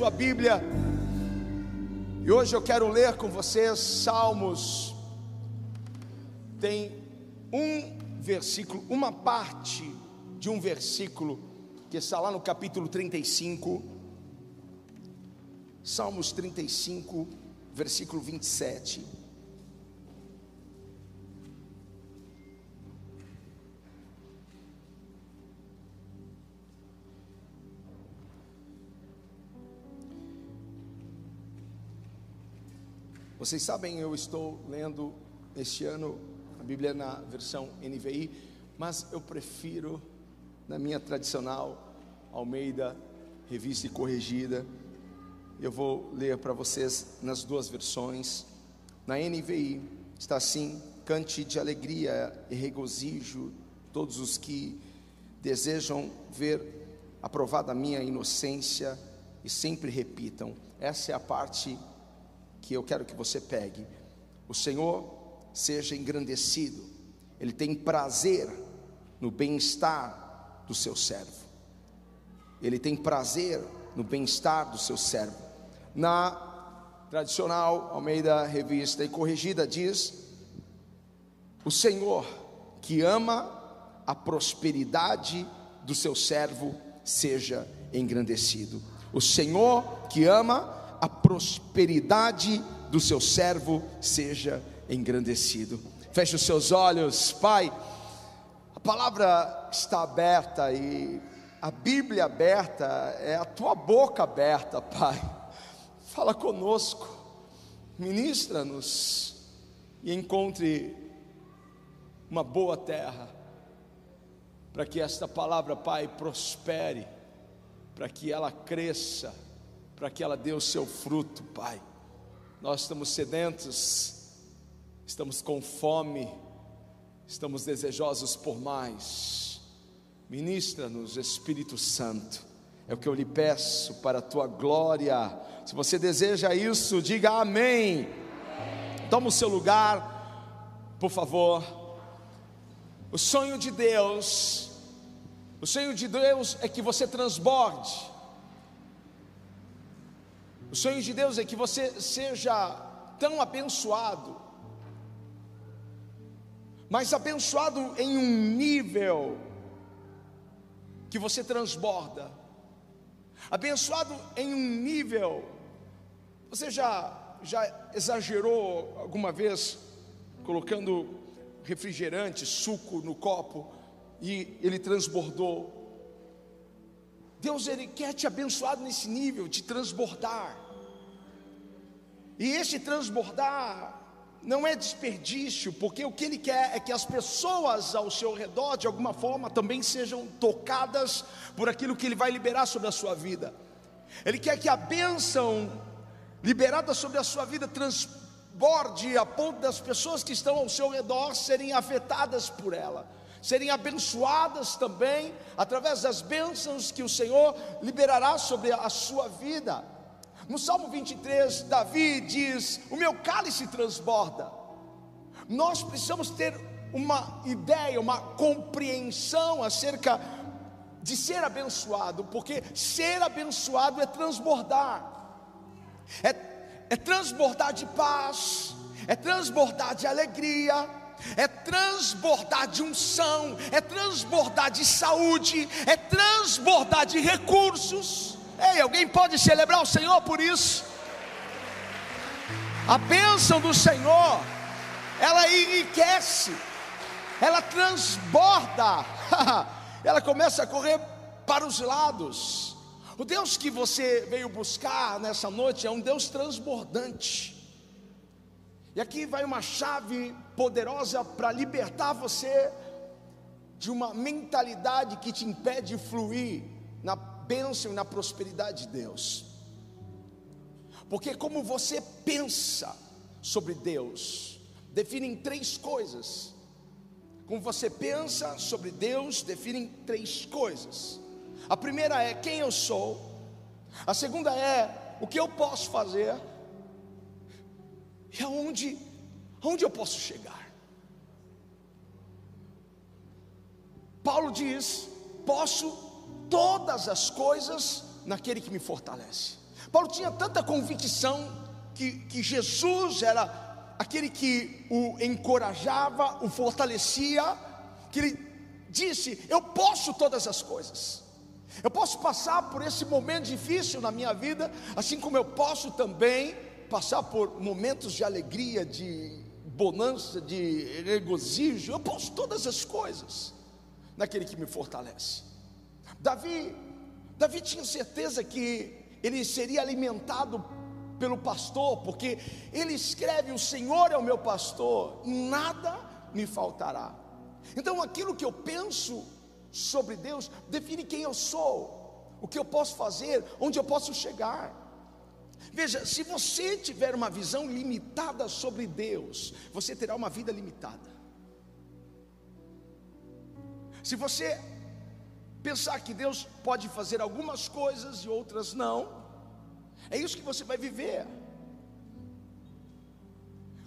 sua Bíblia. E hoje eu quero ler com vocês Salmos. Tem um versículo, uma parte de um versículo que está lá no capítulo 35. Salmos 35, versículo 27. Vocês sabem, eu estou lendo este ano a Bíblia na versão NVI, mas eu prefiro na minha tradicional Almeida, revista e corrigida. Eu vou ler para vocês nas duas versões. Na NVI está assim: cante de alegria e regozijo todos os que desejam ver aprovada a minha inocência e sempre repitam. Essa é a parte que eu quero que você pegue. O Senhor seja engrandecido, Ele tem prazer no bem-estar do seu servo, Ele tem prazer no bem-estar do seu servo. Na tradicional Almeida Revista e Corrigida diz: O Senhor que ama a prosperidade do seu servo seja engrandecido. O Senhor que ama a prosperidade do seu servo seja engrandecido. Feche os seus olhos, Pai. A palavra está aberta e a Bíblia aberta é a tua boca aberta, Pai. Fala conosco, ministra-nos e encontre uma boa terra para que esta palavra, Pai, prospere, para que ela cresça para que ela dê o seu fruto, Pai. Nós estamos sedentos, estamos com fome, estamos desejosos por mais. Ministra-nos, Espírito Santo, é o que eu lhe peço para a tua glória. Se você deseja isso, diga amém. Toma o seu lugar, por favor. O sonho de Deus, o sonho de Deus é que você transborde o sonho de Deus é que você seja tão abençoado, mas abençoado em um nível que você transborda, abençoado em um nível. Você já já exagerou alguma vez colocando refrigerante, suco no copo e ele transbordou? Deus ele quer te abençoar nesse nível de transbordar. E esse transbordar não é desperdício, porque o que ele quer é que as pessoas ao seu redor, de alguma forma, também sejam tocadas por aquilo que ele vai liberar sobre a sua vida. Ele quer que a bênção liberada sobre a sua vida transborde a ponto das pessoas que estão ao seu redor serem afetadas por ela serem abençoadas também através das bênçãos que o Senhor liberará sobre a sua vida. No Salmo 23, Davi diz: O meu cálice transborda. Nós precisamos ter uma ideia, uma compreensão acerca de ser abençoado, porque ser abençoado é transbordar, é, é transbordar de paz, é transbordar de alegria, é transbordar de unção, é transbordar de saúde, é transbordar de recursos. Ei, alguém pode celebrar o Senhor por isso? A bênção do Senhor, ela enriquece, ela transborda, ela começa a correr para os lados. O Deus que você veio buscar nessa noite é um Deus transbordante. E aqui vai uma chave poderosa para libertar você de uma mentalidade que te impede de fluir na bênção e na prosperidade de Deus. Porque como você pensa sobre Deus, define três coisas. Como você pensa sobre Deus, define três coisas. A primeira é quem eu sou. A segunda é o que eu posso fazer. E aonde, aonde eu posso chegar? Paulo diz: posso todas as coisas naquele que me fortalece. Paulo tinha tanta convicção que, que Jesus era aquele que o encorajava, o fortalecia, que ele disse: Eu posso todas as coisas. Eu posso passar por esse momento difícil na minha vida, assim como eu posso também passar por momentos de alegria, de bonança, de regozijo. Eu posso todas as coisas naquele que me fortalece. Davi, Davi tinha certeza que ele seria alimentado pelo pastor, porque ele escreve: O Senhor é o meu pastor, nada me faltará. Então, aquilo que eu penso sobre Deus define quem eu sou, o que eu posso fazer, onde eu posso chegar. Veja, se você tiver uma visão limitada sobre Deus, você terá uma vida limitada. Se você pensar que Deus pode fazer algumas coisas e outras não, é isso que você vai viver.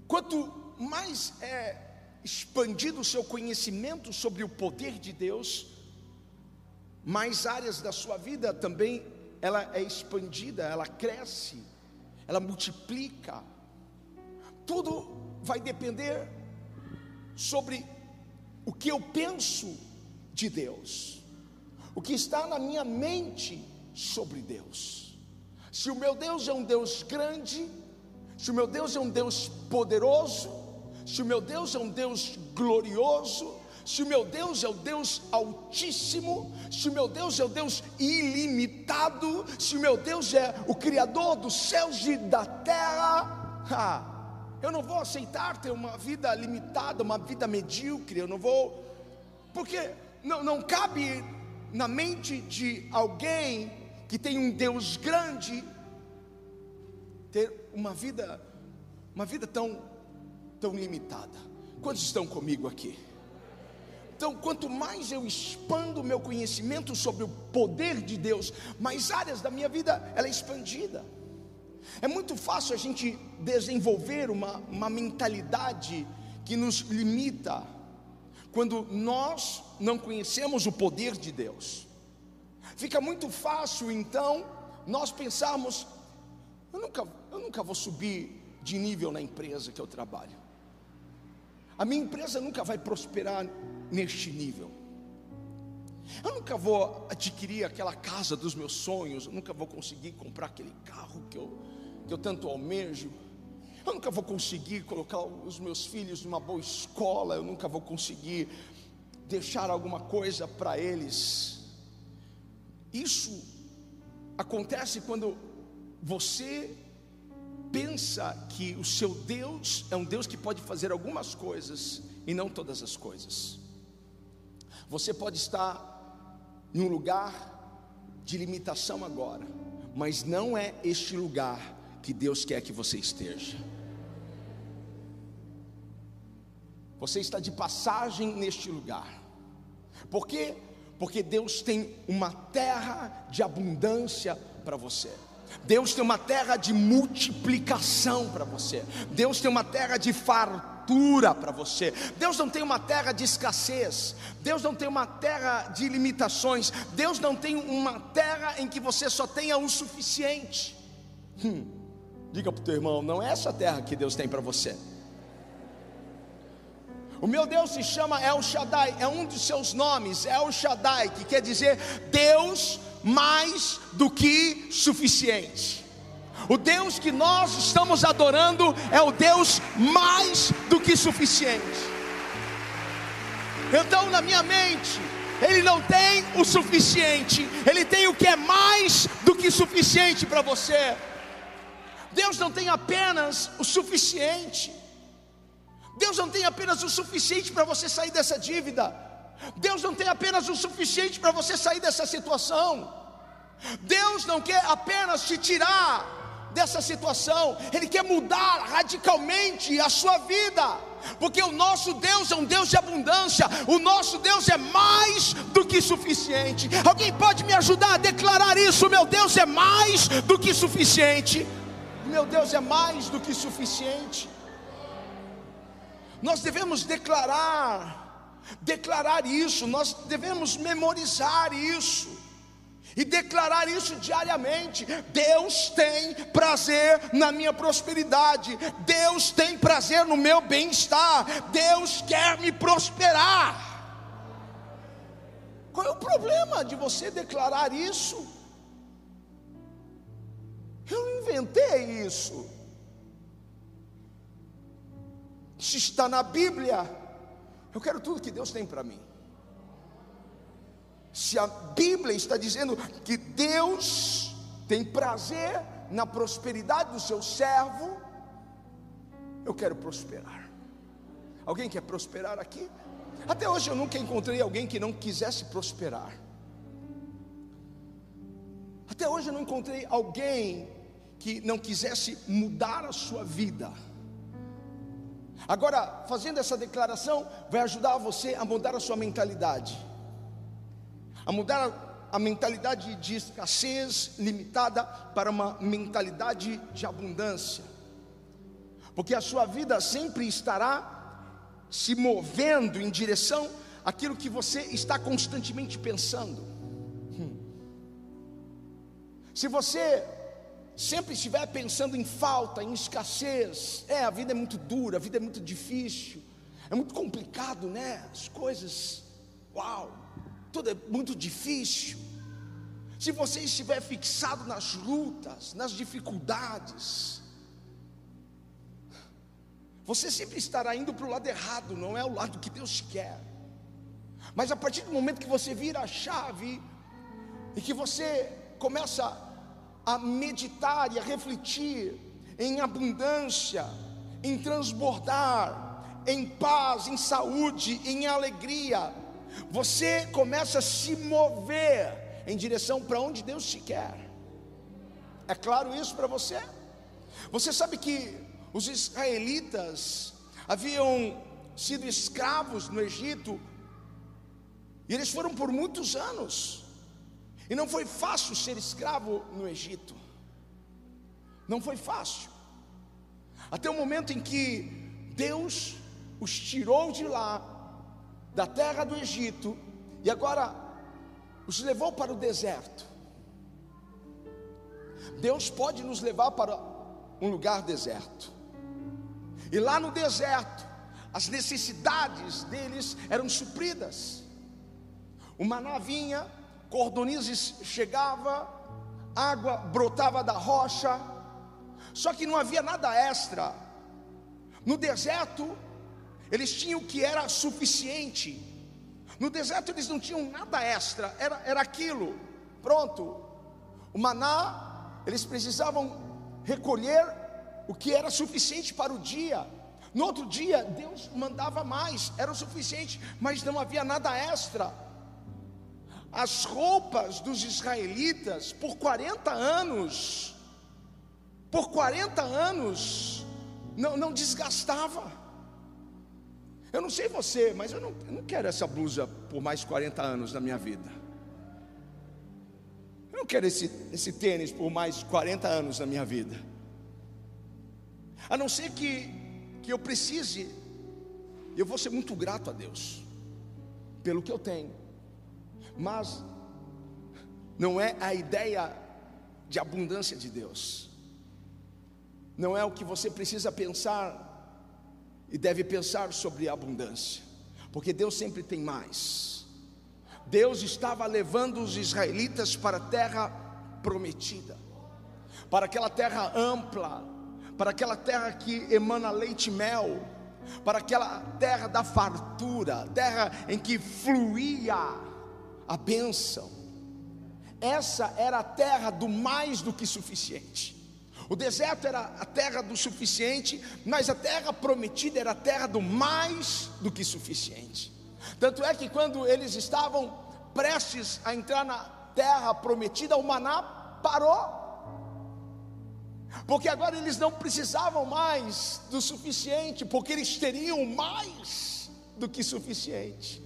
Quanto mais é expandido o seu conhecimento sobre o poder de Deus, mais áreas da sua vida também ela é expandida, ela cresce, ela multiplica. Tudo vai depender sobre o que eu penso de Deus, o que está na minha mente sobre Deus. Se o meu Deus é um Deus grande, se o meu Deus é um Deus poderoso, se o meu Deus é um Deus glorioso, se o meu Deus é o Deus Altíssimo, se o meu Deus é o Deus ilimitado, se o meu Deus é o Criador dos céus e da terra, eu não vou aceitar ter uma vida limitada, uma vida medíocre, eu não vou, porque não, não cabe na mente de alguém que tem um Deus grande ter uma vida, uma vida tão tão limitada. Quantos estão comigo aqui? Então, quanto mais eu expando o meu conhecimento sobre o poder de Deus, mais áreas da minha vida ela é expandida. É muito fácil a gente desenvolver uma, uma mentalidade que nos limita quando nós não conhecemos o poder de Deus. Fica muito fácil então nós pensarmos: eu nunca, eu nunca vou subir de nível na empresa que eu trabalho. A minha empresa nunca vai prosperar neste nível. Eu nunca vou adquirir aquela casa dos meus sonhos, eu nunca vou conseguir comprar aquele carro que eu, que eu tanto almejo. Eu nunca vou conseguir colocar os meus filhos numa boa escola, eu nunca vou conseguir deixar alguma coisa para eles. Isso acontece quando você pensa que o seu Deus é um Deus que pode fazer algumas coisas e não todas as coisas. Você pode estar em um lugar de limitação agora, mas não é este lugar que Deus quer que você esteja. Você está de passagem neste lugar. Por quê? Porque Deus tem uma terra de abundância para você. Deus tem uma terra de multiplicação para você. Deus tem uma terra de fartura para você. Deus não tem uma terra de escassez. Deus não tem uma terra de limitações. Deus não tem uma terra em que você só tenha o suficiente. Hum, diga para o teu irmão: não é essa terra que Deus tem para você. O meu Deus se chama El Shaddai, é um dos seus nomes, El Shaddai, que quer dizer Deus mais do que suficiente. O Deus que nós estamos adorando é o Deus mais do que suficiente. Então, na minha mente, Ele não tem o suficiente, Ele tem o que é mais do que suficiente para você. Deus não tem apenas o suficiente, Deus não tem apenas o suficiente para você sair dessa dívida. Deus não tem apenas o suficiente para você sair dessa situação. Deus não quer apenas te tirar dessa situação, Ele quer mudar radicalmente a sua vida, porque o nosso Deus é um Deus de abundância, o nosso Deus é mais do que suficiente. Alguém pode me ajudar a declarar isso? Meu Deus é mais do que suficiente. Meu Deus é mais do que suficiente. Nós devemos declarar, declarar isso, nós devemos memorizar isso. e declarar isso diariamente. Deus tem prazer na minha prosperidade, Deus tem prazer no meu bem-estar, Deus quer me prosperar. Qual é o problema de você declarar isso? Eu inventei isso. Isso está na Bíblia. Eu quero tudo que Deus tem para mim. Se a Bíblia está dizendo que Deus tem prazer na prosperidade do seu servo, eu quero prosperar. Alguém quer prosperar aqui? Até hoje eu nunca encontrei alguém que não quisesse prosperar. Até hoje eu não encontrei alguém que não quisesse mudar a sua vida. Agora, fazendo essa declaração, vai ajudar você a mudar a sua mentalidade, a mudar a mentalidade de escassez limitada para uma mentalidade de abundância, porque a sua vida sempre estará se movendo em direção àquilo que você está constantemente pensando. Hum. Se você sempre estiver pensando em falta, em escassez, é, a vida é muito dura, a vida é muito difícil, é muito complicado, né? As coisas, uau, tudo é muito difícil. Se você estiver fixado nas lutas, nas dificuldades, você sempre estará indo para o lado errado, não é o lado que Deus quer. Mas a partir do momento que você vira a chave e que você começa a meditar e a refletir em abundância, em transbordar, em paz, em saúde, em alegria, você começa a se mover em direção para onde Deus te quer. É claro isso para você? Você sabe que os israelitas haviam sido escravos no Egito, e eles foram por muitos anos, e não foi fácil ser escravo no Egito, não foi fácil, até o momento em que Deus os tirou de lá, da terra do Egito, e agora os levou para o deserto. Deus pode nos levar para um lugar deserto. E lá no deserto, as necessidades deles eram supridas. O maná vinha, cordonizes chegava, água brotava da rocha, só que não havia nada extra. No deserto, eles tinham o que era suficiente. No deserto eles não tinham nada extra, era, era aquilo, pronto. O maná, eles precisavam recolher o que era suficiente para o dia. No outro dia, Deus mandava mais, era o suficiente, mas não havia nada extra. As roupas dos israelitas, por 40 anos, por 40 anos, não, não desgastava. Eu não sei você, mas eu não, eu não quero essa blusa por mais 40 anos na minha vida. Eu não quero esse, esse tênis por mais 40 anos na minha vida. A não ser que, que eu precise, eu vou ser muito grato a Deus, pelo que eu tenho, mas não é a ideia de abundância de Deus, não é o que você precisa pensar e deve pensar sobre a abundância, porque Deus sempre tem mais. Deus estava levando os israelitas para a terra prometida, para aquela terra ampla, para aquela terra que emana leite e mel, para aquela terra da fartura, terra em que fluía a bênção. Essa era a terra do mais do que suficiente. O deserto era a terra do suficiente, mas a terra prometida era a terra do mais do que suficiente. Tanto é que quando eles estavam prestes a entrar na terra prometida, o maná parou porque agora eles não precisavam mais do suficiente, porque eles teriam mais do que suficiente.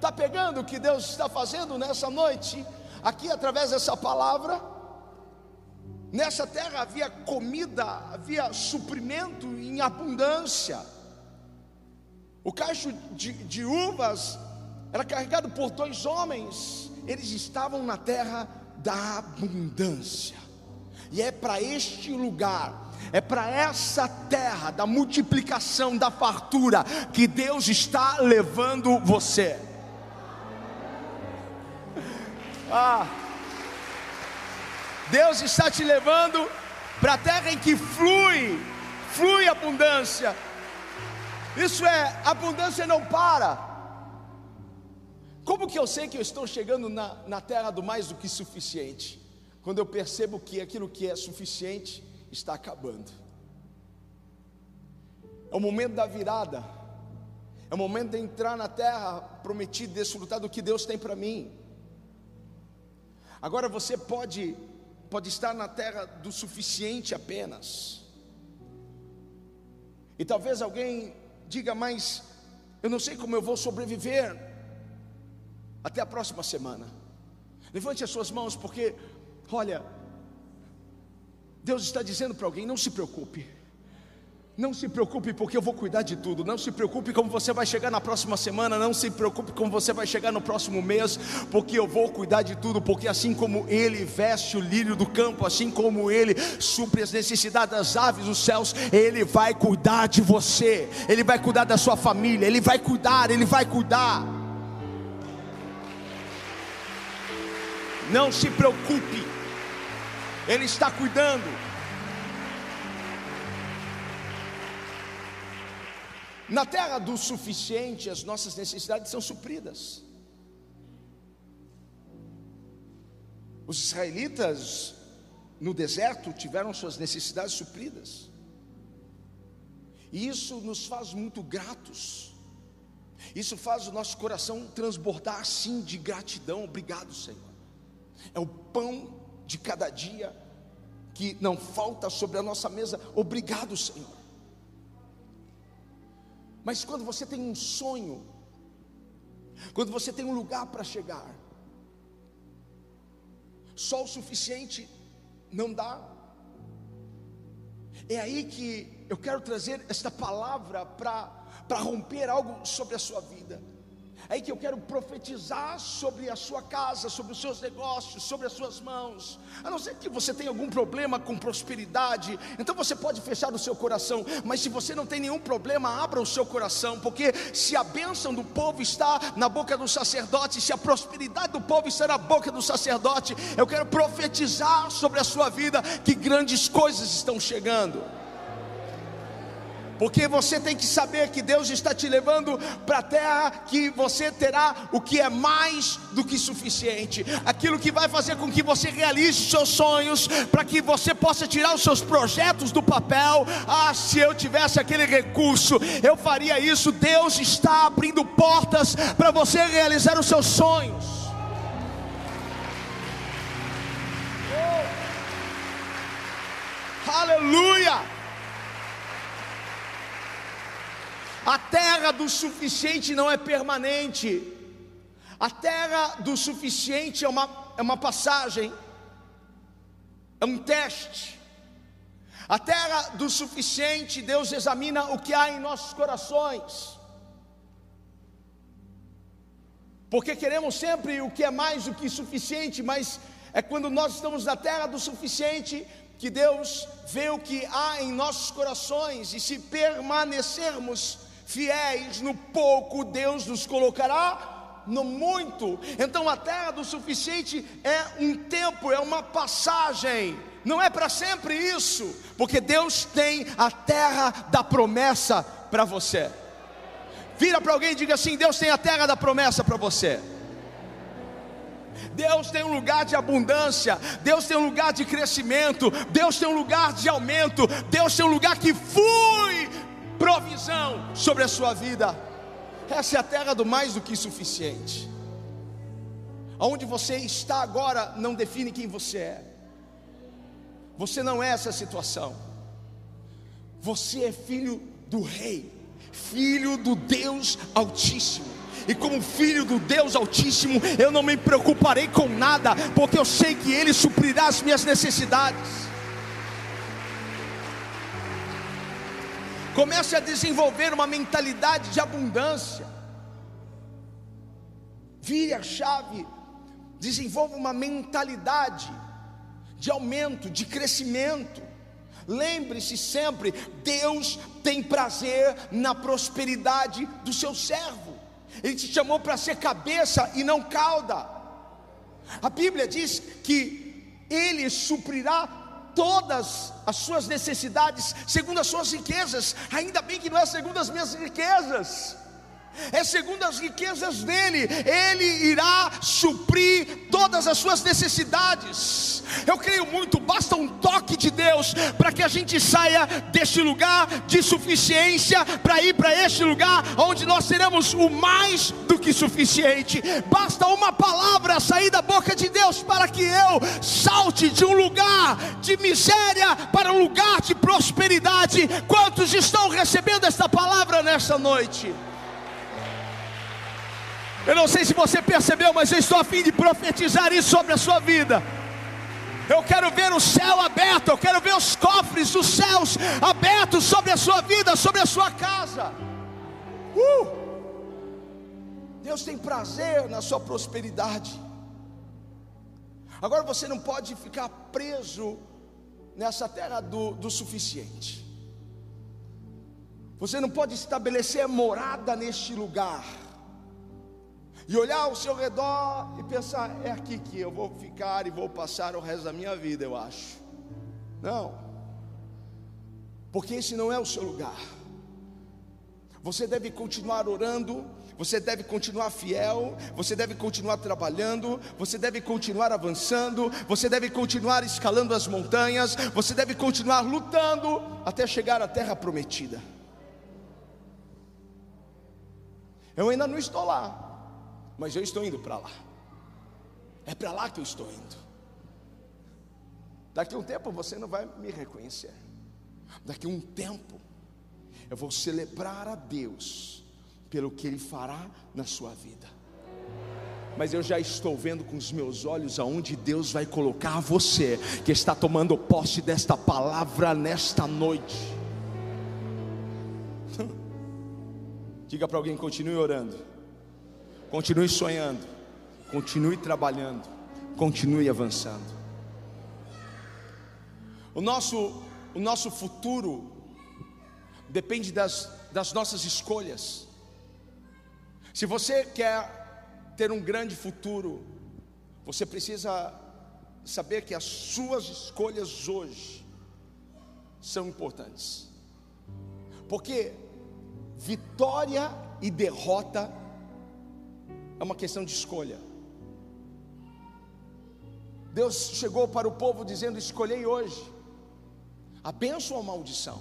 Está pegando o que Deus está fazendo nessa noite, aqui através dessa palavra? Nessa terra havia comida, havia suprimento em abundância. O cacho de, de uvas era carregado por dois homens, eles estavam na terra da abundância. E é para este lugar, é para essa terra da multiplicação, da fartura, que Deus está levando você. Ah, Deus está te levando para a terra em que flui, flui abundância. Isso é, abundância não para. Como que eu sei que eu estou chegando na, na terra do mais do que suficiente? Quando eu percebo que aquilo que é suficiente está acabando. É o momento da virada. É o momento de entrar na terra prometida, desfrutar do que Deus tem para mim. Agora você pode pode estar na terra do suficiente apenas. E talvez alguém diga, mas eu não sei como eu vou sobreviver até a próxima semana. Levante as suas mãos, porque, olha, Deus está dizendo para alguém: não se preocupe. Não se preocupe, porque eu vou cuidar de tudo. Não se preocupe como você vai chegar na próxima semana. Não se preocupe como você vai chegar no próximo mês, porque eu vou cuidar de tudo. Porque assim como Ele veste o lírio do campo, assim como Ele supre as necessidades das aves dos céus, Ele vai cuidar de você. Ele vai cuidar da sua família. Ele vai cuidar. Ele vai cuidar. Não se preocupe. Ele está cuidando. Na terra do suficiente, as nossas necessidades são supridas. Os israelitas no deserto tiveram suas necessidades supridas. E isso nos faz muito gratos. Isso faz o nosso coração transbordar assim de gratidão. Obrigado, Senhor. É o pão de cada dia que não falta sobre a nossa mesa. Obrigado, Senhor. Mas quando você tem um sonho, quando você tem um lugar para chegar, só o suficiente não dá. É aí que eu quero trazer esta palavra para romper algo sobre a sua vida. É aí que eu quero profetizar sobre a sua casa, sobre os seus negócios, sobre as suas mãos. A não ser que você tenha algum problema com prosperidade, então você pode fechar o seu coração. Mas se você não tem nenhum problema, abra o seu coração, porque se a bênção do povo está na boca do sacerdote, se a prosperidade do povo está na boca do sacerdote, eu quero profetizar sobre a sua vida que grandes coisas estão chegando porque você tem que saber que Deus está te levando para a terra que você terá o que é mais do que suficiente, aquilo que vai fazer com que você realize os seus sonhos, para que você possa tirar os seus projetos do papel. Ah, se eu tivesse aquele recurso, eu faria isso. Deus está abrindo portas para você realizar os seus sonhos. Aleluia! A terra do suficiente não é permanente. A terra do suficiente é uma, é uma passagem, é um teste. A terra do suficiente, Deus examina o que há em nossos corações. Porque queremos sempre o que é mais do que suficiente, mas é quando nós estamos na terra do suficiente que Deus vê o que há em nossos corações, e se permanecermos fiéis no pouco, Deus nos colocará no muito. Então a terra do suficiente é um tempo, é uma passagem. Não é para sempre isso, porque Deus tem a terra da promessa para você. Vira para alguém e diga assim: Deus tem a terra da promessa para você. Deus tem um lugar de abundância, Deus tem um lugar de crescimento, Deus tem um lugar de aumento, Deus tem um lugar que flui provisão sobre a sua vida. Essa é a terra do mais do que suficiente. Aonde você está agora não define quem você é. Você não é essa situação. Você é filho do rei, filho do Deus Altíssimo. E como filho do Deus Altíssimo, eu não me preocuparei com nada, porque eu sei que Ele suprirá as minhas necessidades. Comece a desenvolver uma mentalidade de abundância. Vire a chave desenvolva uma mentalidade de aumento, de crescimento. Lembre-se sempre: Deus tem prazer na prosperidade do seu servo. Ele te chamou para ser cabeça e não cauda. A Bíblia diz que Ele suprirá todas as suas necessidades segundo as suas riquezas. Ainda bem que não é segundo as minhas riquezas é segundo as riquezas dele, ele irá suprir todas as suas necessidades. Eu creio muito, basta um toque de Deus para que a gente saia deste lugar de suficiência para ir para este lugar onde nós teremos o mais do que suficiente. Basta uma palavra sair da boca de Deus para que eu salte de um lugar de miséria para um lugar de prosperidade. Quantos estão recebendo esta palavra nesta noite? Eu não sei se você percebeu, mas eu estou a fim de profetizar isso sobre a sua vida. Eu quero ver o céu aberto, eu quero ver os cofres dos céus abertos sobre a sua vida, sobre a sua casa. Uh! Deus tem prazer na sua prosperidade. Agora você não pode ficar preso nessa terra do, do suficiente. Você não pode estabelecer morada neste lugar e olhar ao seu redor e pensar: é aqui que eu vou ficar e vou passar o resto da minha vida, eu acho. Não, porque esse não é o seu lugar. Você deve continuar orando, você deve continuar fiel, você deve continuar trabalhando, você deve continuar avançando, você deve continuar escalando as montanhas, você deve continuar lutando até chegar à terra prometida. Eu ainda não estou lá, mas eu estou indo para lá. É para lá que eu estou indo. Daqui a um tempo você não vai me reconhecer. Daqui a um tempo eu vou celebrar a Deus pelo que Ele fará na sua vida. Mas eu já estou vendo com os meus olhos aonde Deus vai colocar você, que está tomando posse desta palavra nesta noite. Diga para alguém, continue orando. Continue sonhando, continue trabalhando, continue avançando. O nosso, o nosso futuro depende das, das nossas escolhas. Se você quer ter um grande futuro, você precisa saber que as suas escolhas hoje são importantes. Porque vitória e derrota é uma questão de escolha. Deus chegou para o povo dizendo: Escolhei hoje a bênção ou a maldição.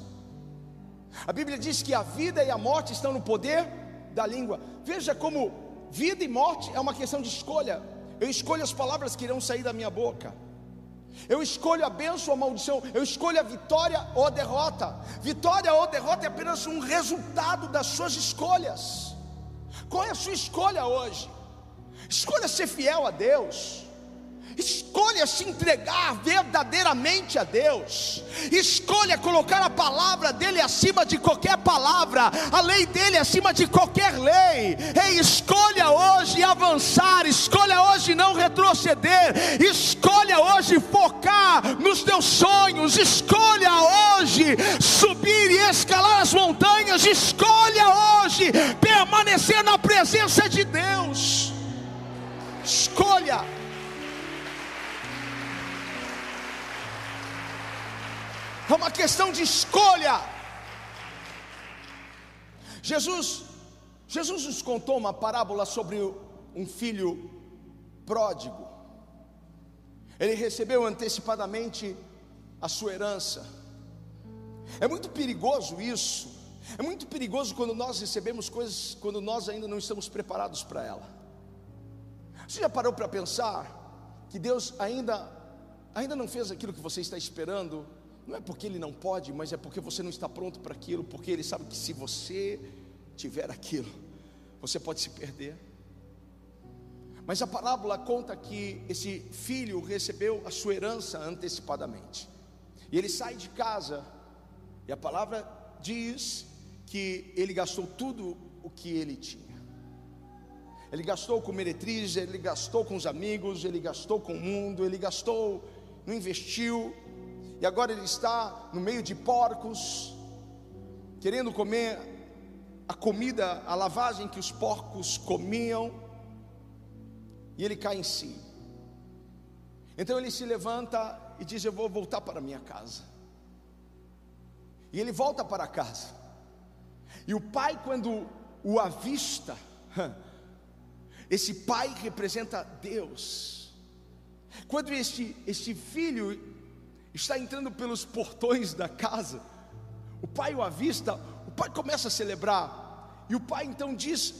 A Bíblia diz que a vida e a morte estão no poder da língua. Veja como vida e morte é uma questão de escolha. Eu escolho as palavras que irão sair da minha boca. Eu escolho a bênção ou a maldição. Eu escolho a vitória ou a derrota. Vitória ou derrota é apenas um resultado das suas escolhas. Qual é a sua escolha hoje? Escolha ser fiel a Deus. Escolha se entregar verdadeiramente a Deus. Escolha colocar a palavra dele acima de qualquer palavra, a lei dele acima de qualquer lei. Ei, escolha hoje avançar, escolha hoje não retroceder, escolha hoje focar nos teus sonhos, escolha hoje subir e escalar as montanhas, escolha hoje permanecer na presença de Deus. Escolha é uma questão de escolha. Jesus, Jesus nos contou uma parábola sobre um filho pródigo. Ele recebeu antecipadamente a sua herança. É muito perigoso isso. É muito perigoso quando nós recebemos coisas quando nós ainda não estamos preparados para ela. Você já parou para pensar que Deus ainda ainda não fez aquilo que você está esperando não é porque ele não pode, mas é porque você não está pronto para aquilo, porque ele sabe que se você tiver aquilo, você pode se perder. Mas a parábola conta que esse filho recebeu a sua herança antecipadamente. E ele sai de casa, e a palavra diz que ele gastou tudo o que ele tinha. Ele gastou com meretriz, ele gastou com os amigos, ele gastou com o mundo, ele gastou, não investiu, e agora ele está no meio de porcos, querendo comer a comida, a lavagem que os porcos comiam, e ele cai em si. Então ele se levanta e diz: Eu vou voltar para minha casa. E ele volta para casa. E o pai, quando o avista, esse pai representa Deus. Quando este, este filho está entrando pelos portões da casa, o pai o avista, o pai começa a celebrar, e o pai então diz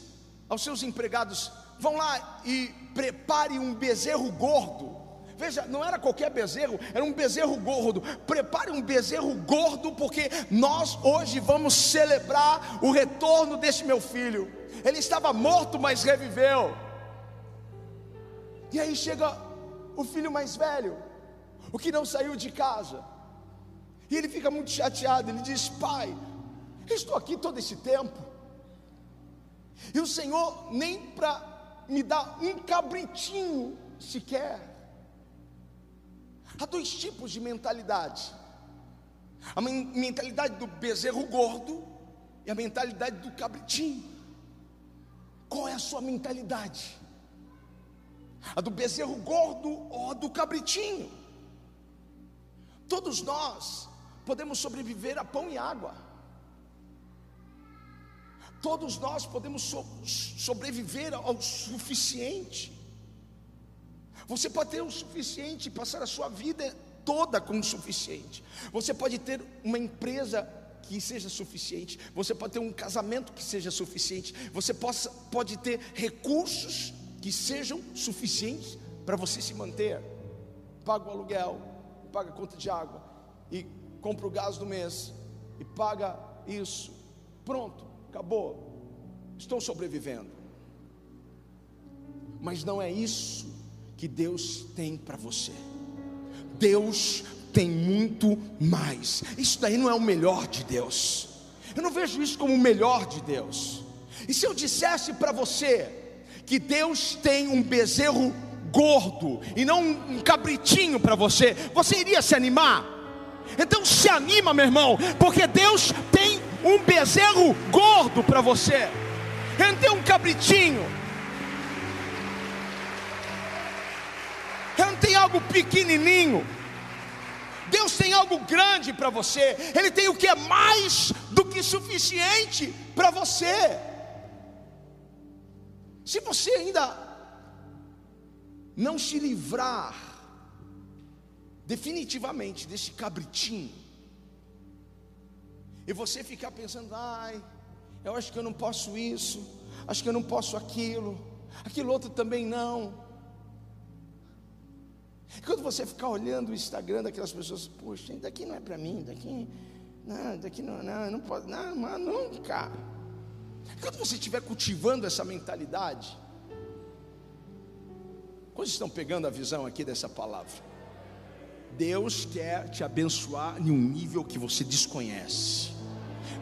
aos seus empregados: vão lá e prepare um bezerro gordo. Veja, não era qualquer bezerro, era um bezerro gordo. Prepare um bezerro gordo, porque nós hoje vamos celebrar o retorno desse meu filho. Ele estava morto, mas reviveu. E aí chega o filho mais velho, o que não saiu de casa. E ele fica muito chateado. Ele diz: Pai, eu estou aqui todo esse tempo, e o Senhor nem para me dar um cabritinho sequer. Há dois tipos de mentalidade: a mentalidade do bezerro gordo e a mentalidade do cabritinho. Qual é a sua mentalidade? A do bezerro gordo ou a do cabritinho? Todos nós podemos sobreviver a pão e água. Todos nós podemos so sobreviver ao suficiente. Você pode ter o suficiente passar a sua vida toda com o suficiente. Você pode ter uma empresa que seja suficiente. Você pode ter um casamento que seja suficiente. Você possa, pode ter recursos que sejam suficientes para você se manter. Paga o aluguel, paga a conta de água e compra o gás do mês e paga isso. Pronto, acabou. Estou sobrevivendo. Mas não é isso que Deus tem para você. Deus tem muito mais. Isso daí não é o melhor de Deus. Eu não vejo isso como o melhor de Deus. E se eu dissesse para você que Deus tem um bezerro gordo e não um cabritinho para você, você iria se animar? Então se anima, meu irmão, porque Deus tem um bezerro gordo para você. Ele tem um cabritinho. Ele tem algo pequenininho. Deus tem algo grande para você. Ele tem o que é mais do que suficiente para você. Se você ainda não se livrar definitivamente desse cabritinho, e você ficar pensando, ai, eu acho que eu não posso isso, acho que eu não posso aquilo, aquilo outro também não. E quando você ficar olhando o Instagram daquelas pessoas, poxa, daqui não é para mim, daqui, não, daqui não, não, não pode, não, mas nunca. E quando você estiver cultivando essa mentalidade, quantos estão pegando a visão aqui dessa palavra? Deus quer te abençoar em um nível que você desconhece.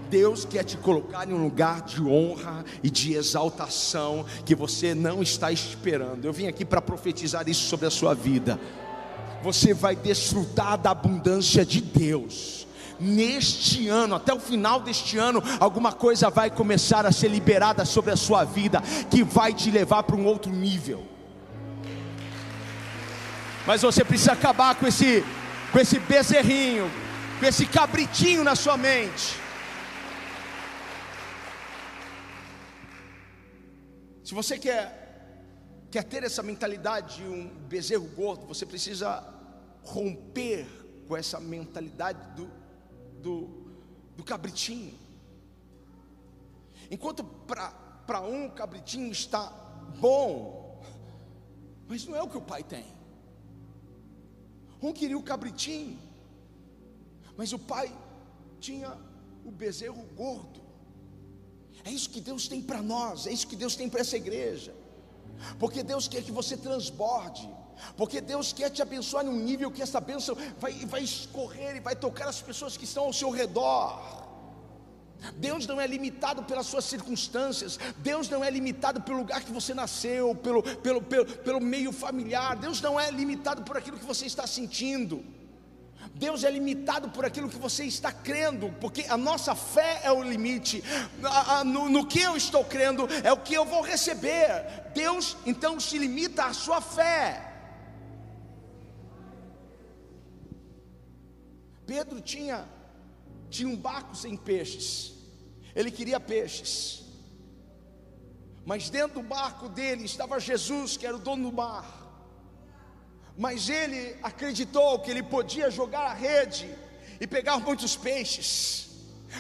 Deus quer te colocar em um lugar de honra e de exaltação que você não está esperando. Eu vim aqui para profetizar isso sobre a sua vida. Você vai desfrutar da abundância de Deus. Neste ano, até o final deste ano, alguma coisa vai começar a ser liberada sobre a sua vida, que vai te levar para um outro nível. Mas você precisa acabar com esse, com esse bezerrinho, com esse cabritinho na sua mente. Se você quer, quer ter essa mentalidade de um bezerro gordo, você precisa romper com essa mentalidade do, do, do cabritinho. Enquanto para um cabritinho está bom, mas não é o que o pai tem. Um queria o cabritinho, mas o pai tinha o bezerro gordo. É isso que Deus tem para nós, é isso que Deus tem para essa igreja. Porque Deus quer que você transborde, porque Deus quer te abençoar em um nível que essa bênção vai, vai escorrer e vai tocar as pessoas que estão ao seu redor. Deus não é limitado pelas suas circunstâncias, Deus não é limitado pelo lugar que você nasceu, pelo, pelo, pelo, pelo meio familiar, Deus não é limitado por aquilo que você está sentindo. Deus é limitado por aquilo que você está crendo, porque a nossa fé é o limite. No, no, que eu estou crendo é o que eu vou receber. Deus então se limita à sua fé. Pedro tinha, tinha um barco sem peixes, ele queria peixes, mas dentro do barco dele estava Jesus, que era o dono do mar mas ele acreditou que ele podia jogar a rede e pegar muitos peixes.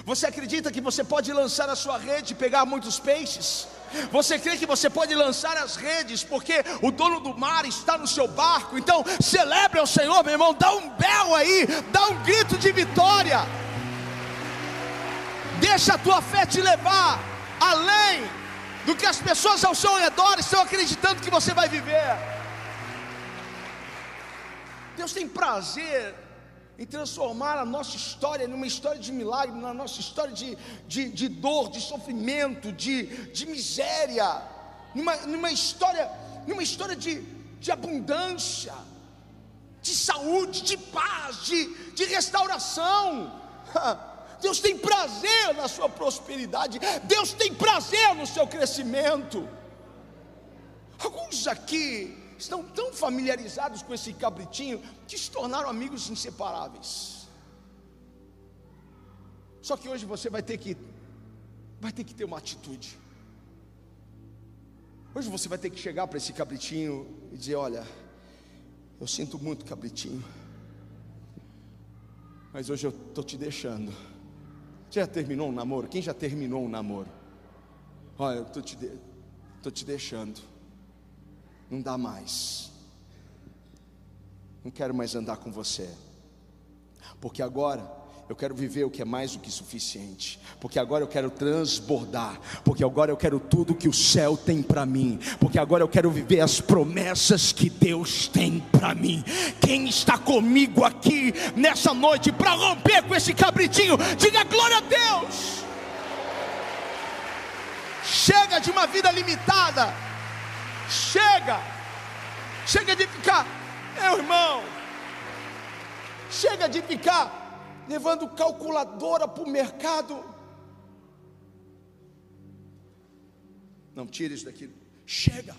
Você acredita que você pode lançar a sua rede e pegar muitos peixes? Você crê que você pode lançar as redes porque o dono do mar está no seu barco? Então celebre ao Senhor, meu irmão, dá um belo aí, dá um grito de vitória. Deixa a tua fé te levar além do que as pessoas ao seu redor estão acreditando que você vai viver. Deus tem prazer em transformar a nossa história numa história de milagre, na nossa história de, de, de dor, de sofrimento, de, de miséria, numa, numa história, numa história de, de abundância, de saúde, de paz, de, de restauração. Deus tem prazer na sua prosperidade, Deus tem prazer no seu crescimento. Alguns aqui estão tão familiarizados com esse cabritinho que se tornaram amigos inseparáveis. Só que hoje você vai ter que vai ter que ter uma atitude. Hoje você vai ter que chegar para esse cabritinho e dizer: Olha, eu sinto muito, cabritinho, mas hoje eu estou te deixando. Você já terminou um namoro? Quem já terminou um namoro? Olha, eu estou te, de... te deixando não dá mais. Não quero mais andar com você. Porque agora eu quero viver o que é mais do que suficiente, porque agora eu quero transbordar, porque agora eu quero tudo que o céu tem para mim, porque agora eu quero viver as promessas que Deus tem para mim. Quem está comigo aqui nessa noite para romper com esse cabritinho, diga glória a Deus. Chega de uma vida limitada Chega, chega de ficar, meu irmão, chega de ficar levando calculadora para o mercado. Não tire isso daqui, chega.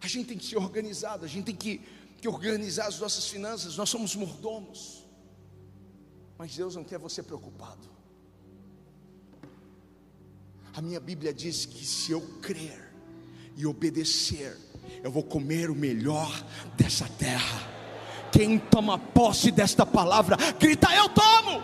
A gente tem que ser organizado, a gente tem que, que organizar as nossas finanças, nós somos mordomos. Mas Deus não quer você preocupado. A minha Bíblia diz que se eu crer e obedecer, eu vou comer o melhor dessa terra. Quem toma posse desta palavra, grita: Eu tomo.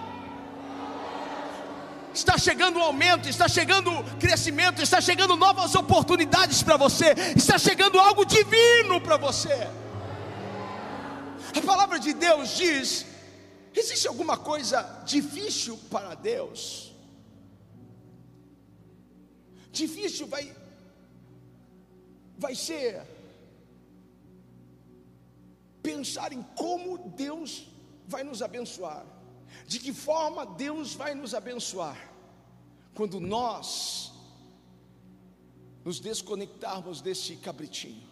Está chegando o aumento, está chegando crescimento, está chegando novas oportunidades para você, está chegando algo divino para você. A palavra de Deus diz: existe alguma coisa difícil para Deus? difícil vai, vai ser pensar em como Deus vai nos abençoar, de que forma Deus vai nos abençoar, quando nós nos desconectarmos desse cabritinho,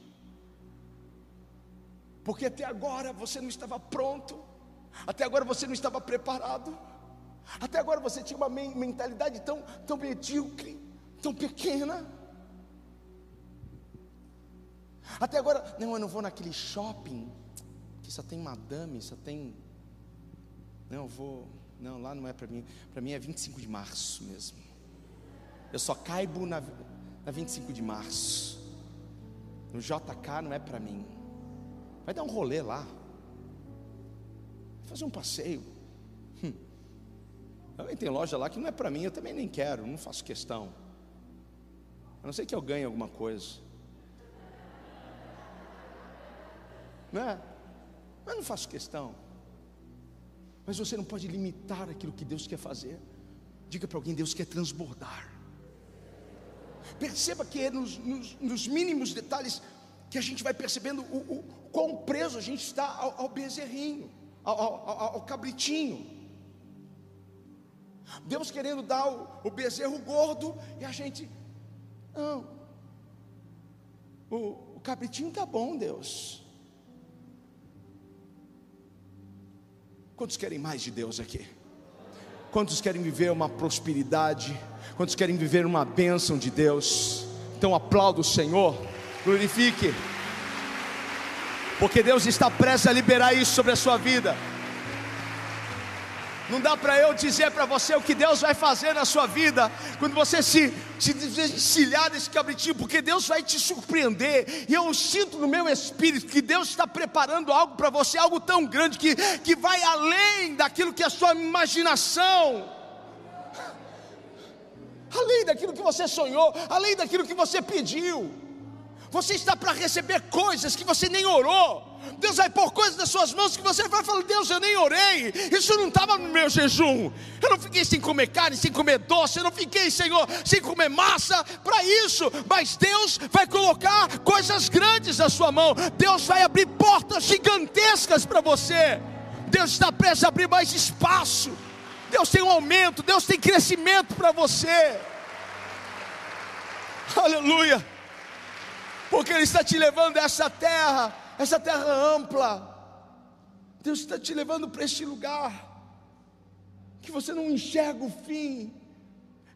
porque até agora você não estava pronto, até agora você não estava preparado, até agora você tinha uma mentalidade tão, tão medíocre, tão pequena. Até agora, não, eu não vou naquele shopping que só tem madame, só tem. Não, vou. Não, lá não é para mim. Para mim é 25 de março mesmo. Eu só caibo na, na 25 de março. No JK não é para mim. Vai dar um rolê lá. Vai fazer um passeio. Hum. Também tem loja lá que não é para mim, eu também nem quero, não faço questão. A não ser que eu ganhe alguma coisa. Não é? Mas não faço questão. Mas você não pode limitar aquilo que Deus quer fazer. Diga para alguém: Deus quer transbordar. Perceba que é nos, nos, nos, mínimos detalhes que a gente vai percebendo o, o quão preso a gente está ao, ao bezerrinho, ao, ao, ao cabritinho. Deus querendo dar o, o bezerro gordo e a gente, não, o, o cabritinho tá bom, Deus. Quantos querem mais de Deus aqui? Quantos querem viver uma prosperidade? Quantos querem viver uma bênção de Deus? Então aplauda o Senhor, glorifique, porque Deus está prestes a liberar isso sobre a sua vida. Não dá para eu dizer para você o que Deus vai fazer na sua vida quando você se, se desvencilhar desse cabritinho, porque Deus vai te surpreender. E eu sinto no meu espírito que Deus está preparando algo para você, algo tão grande que, que vai além daquilo que a sua imaginação, além daquilo que você sonhou, além daquilo que você pediu. Você está para receber coisas que você nem orou. Deus vai pôr coisas nas suas mãos que você vai falar: Deus, eu nem orei. Isso não estava no meu jejum. Eu não fiquei sem comer carne, sem comer doce. Eu não fiquei, Senhor, sem comer massa para isso. Mas Deus vai colocar coisas grandes na sua mão. Deus vai abrir portas gigantescas para você. Deus está prestes a abrir mais espaço. Deus tem um aumento. Deus tem crescimento para você. Aleluia. Porque Ele está te levando a essa terra essa terra ampla. Deus está te levando para este lugar que você não enxerga o fim,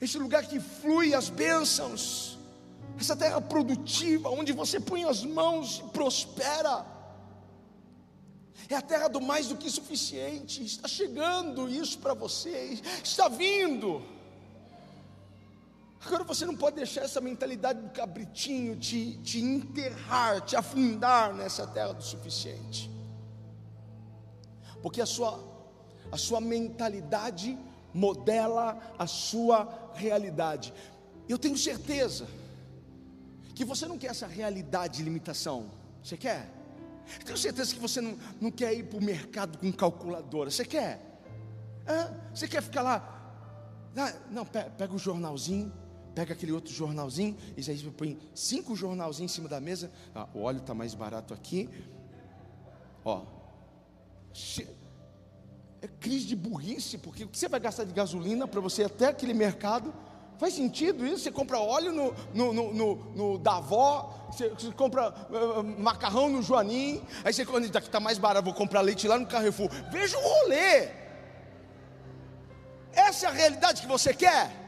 esse lugar que flui as bênçãos, essa terra produtiva, onde você põe as mãos e prospera. É a terra do mais do que suficiente. Está chegando isso para você, está vindo. Agora você não pode deixar essa mentalidade do cabritinho te, te enterrar, te afundar nessa terra do suficiente. Porque a sua, a sua mentalidade modela a sua realidade. Eu tenho certeza que você não quer essa realidade de limitação. Você quer? Eu tenho certeza que você não, não quer ir para o mercado com calculadora. Você quer? Hã? Você quer ficar lá? Ah, não, pega o jornalzinho pega aquele outro jornalzinho, e aí põe cinco jornalzinhos em cima da mesa. Ah, o óleo está mais barato aqui. Ó, é crise de burrice, porque o que você vai gastar de gasolina para você ir até aquele mercado? Faz sentido isso? Você compra óleo no, no, no, no, no Davó, você, você compra uh, macarrão no Joanim, aí você quando daqui está mais barato, vou comprar leite lá no Carrefour. Veja o rolê. Essa é a realidade que você quer?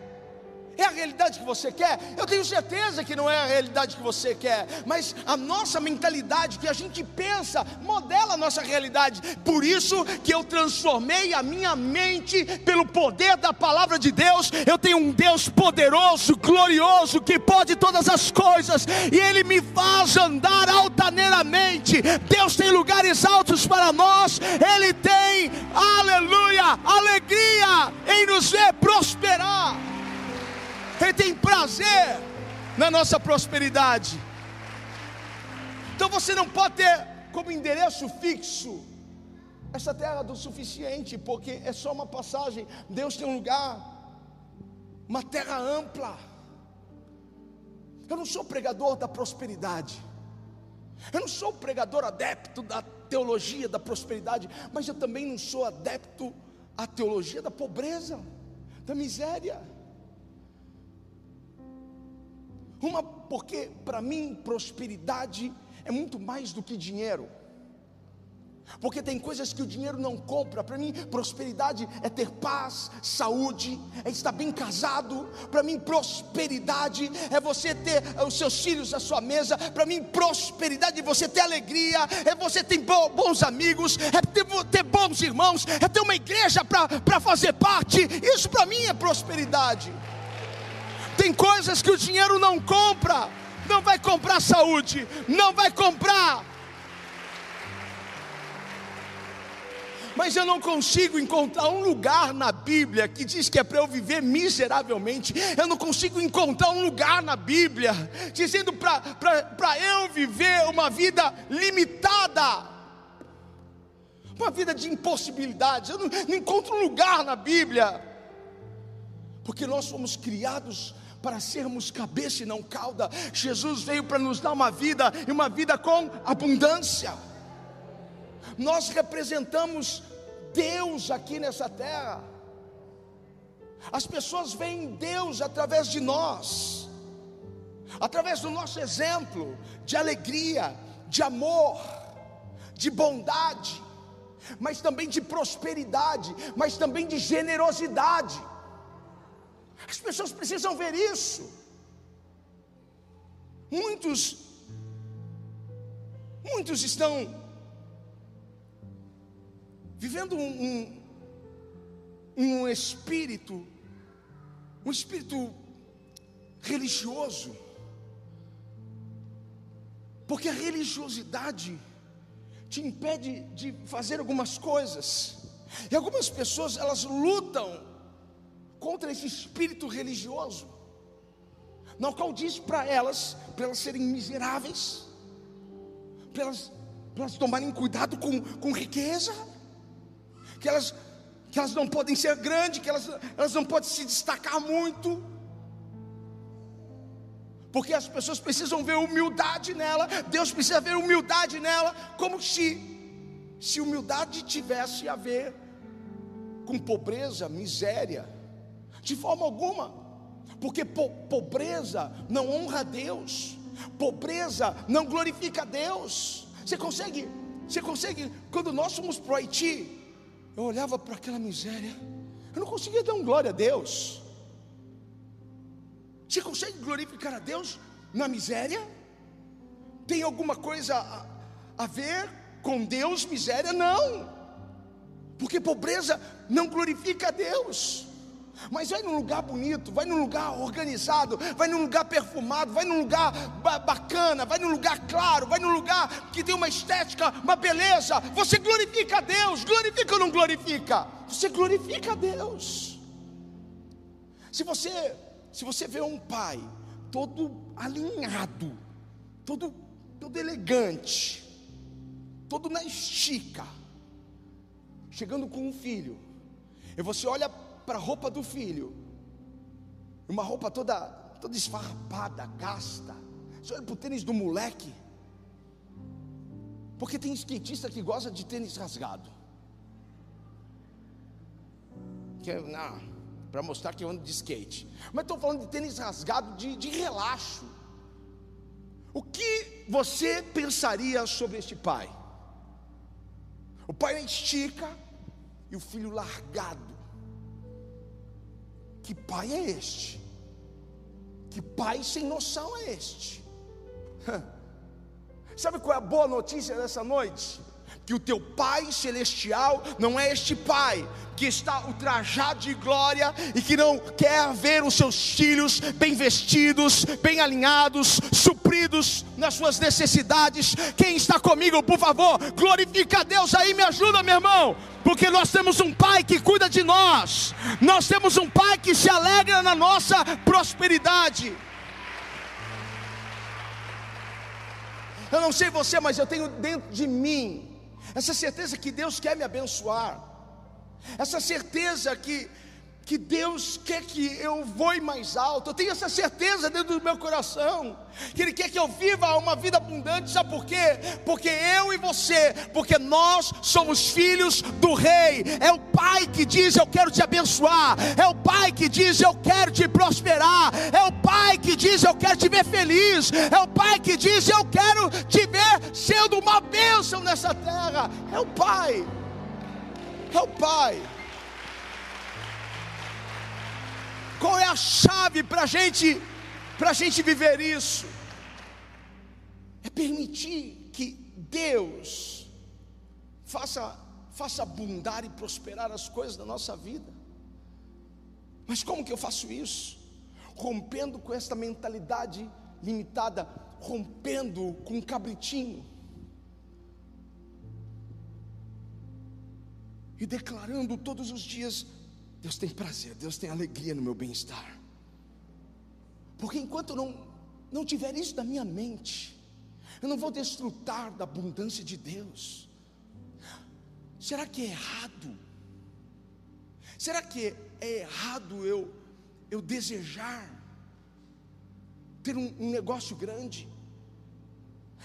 É a realidade que você quer? Eu tenho certeza que não é a realidade que você quer, mas a nossa mentalidade, que a gente pensa, modela a nossa realidade. Por isso que eu transformei a minha mente pelo poder da palavra de Deus. Eu tenho um Deus poderoso, glorioso, que pode todas as coisas, e Ele me faz andar altaneiramente. Deus tem lugares altos para nós, Ele tem, aleluia, alegria em nos ver prosperar. Ele tem prazer na nossa prosperidade. Então você não pode ter como endereço fixo essa terra do suficiente, porque é só uma passagem. Deus tem um lugar, uma terra ampla. Eu não sou pregador da prosperidade. Eu não sou pregador adepto da teologia da prosperidade, mas eu também não sou adepto à teologia da pobreza, da miséria. Uma, porque para mim prosperidade é muito mais do que dinheiro. Porque tem coisas que o dinheiro não compra. Para mim, prosperidade é ter paz, saúde, é estar bem casado. Para mim, prosperidade é você ter os seus filhos à sua mesa. Para mim, prosperidade é você ter alegria, é você ter bons amigos, é ter, ter bons irmãos, é ter uma igreja para fazer parte. Isso para mim é prosperidade. Tem coisas que o dinheiro não compra. Não vai comprar saúde, não vai comprar. Mas eu não consigo encontrar um lugar na Bíblia que diz que é para eu viver miseravelmente. Eu não consigo encontrar um lugar na Bíblia dizendo para eu viver uma vida limitada uma vida de impossibilidades. Eu não, não, encontro um lugar na Bíblia, porque nós fomos criados para sermos cabeça e não cauda. Jesus veio para nos dar uma vida e uma vida com abundância. Nós representamos Deus aqui nessa terra. As pessoas veem Deus através de nós, através do nosso exemplo de alegria, de amor, de bondade, mas também de prosperidade, mas também de generosidade. As pessoas precisam ver isso. Muitos, muitos estão vivendo um, um, um espírito, um espírito religioso, porque a religiosidade te impede de fazer algumas coisas. E algumas pessoas elas lutam contra esse espírito religioso, no qual diz para elas, para elas serem miseráveis, para elas, elas tomarem cuidado com, com riqueza, que elas, que elas não podem ser grandes, que elas, elas não podem se destacar muito, porque as pessoas precisam ver humildade nela, Deus precisa ver humildade nela, como se, se humildade tivesse a ver com pobreza, miséria, de forma alguma, porque po pobreza não honra a Deus, pobreza não glorifica a Deus. Você consegue, você consegue, quando nós fomos para o Haiti, eu olhava para aquela miséria, eu não conseguia dar um glória a Deus. Você consegue glorificar a Deus na miséria? Tem alguma coisa a, a ver com Deus, miséria? Não, porque pobreza não glorifica a Deus. Mas vai num lugar bonito, vai num lugar organizado, vai num lugar perfumado, vai num lugar bacana, vai num lugar claro, vai num lugar que tem uma estética, uma beleza. Você glorifica a Deus, glorifica ou não glorifica? Você glorifica a Deus. Se você se você vê um pai todo alinhado, todo, todo elegante, todo na estica, chegando com um filho, e você olha para a roupa do filho, uma roupa toda, toda esfarrapada, gasta, você olha para o tênis do moleque, porque tem skatista que gosta de tênis rasgado. Que, não, para mostrar que eu ando de skate. Mas estou falando de tênis rasgado de, de relaxo. O que você pensaria sobre este pai? O pai estica e o filho largado. Que pai é este? Que pai sem noção é este? Sabe qual é a boa notícia dessa noite? Que o teu Pai celestial não é este Pai que está ultrajado de glória e que não quer ver os seus filhos bem vestidos, bem alinhados, supridos nas suas necessidades. Quem está comigo, por favor, glorifica a Deus aí, me ajuda, meu irmão, porque nós temos um Pai que cuida de nós, nós temos um Pai que se alegra na nossa prosperidade. Eu não sei você, mas eu tenho dentro de mim essa certeza que Deus quer me abençoar, essa certeza que que Deus quer que eu voe mais alto. Eu tenho essa certeza dentro do meu coração, que Ele quer que eu viva uma vida abundante. Sabe por quê? Porque eu e você, porque nós somos filhos do Rei. É o Pai que diz: Eu quero te abençoar. É o Pai que diz: Eu quero te prosperar. É o Pai que diz: Eu quero te ver feliz. É o Pai que diz: Eu quero te ver sendo uma bênção nessa terra. É o Pai. É o Pai. Qual é a chave para gente, a gente viver isso? É permitir que Deus faça, faça abundar e prosperar as coisas da nossa vida. Mas como que eu faço isso? Rompendo com esta mentalidade limitada, rompendo com um cabritinho. E declarando todos os dias: Deus tem prazer, Deus tem alegria no meu bem-estar. Porque enquanto não, não tiver isso na minha mente, eu não vou desfrutar da abundância de Deus. Será que é errado? Será que é errado eu, eu desejar ter um, um negócio grande?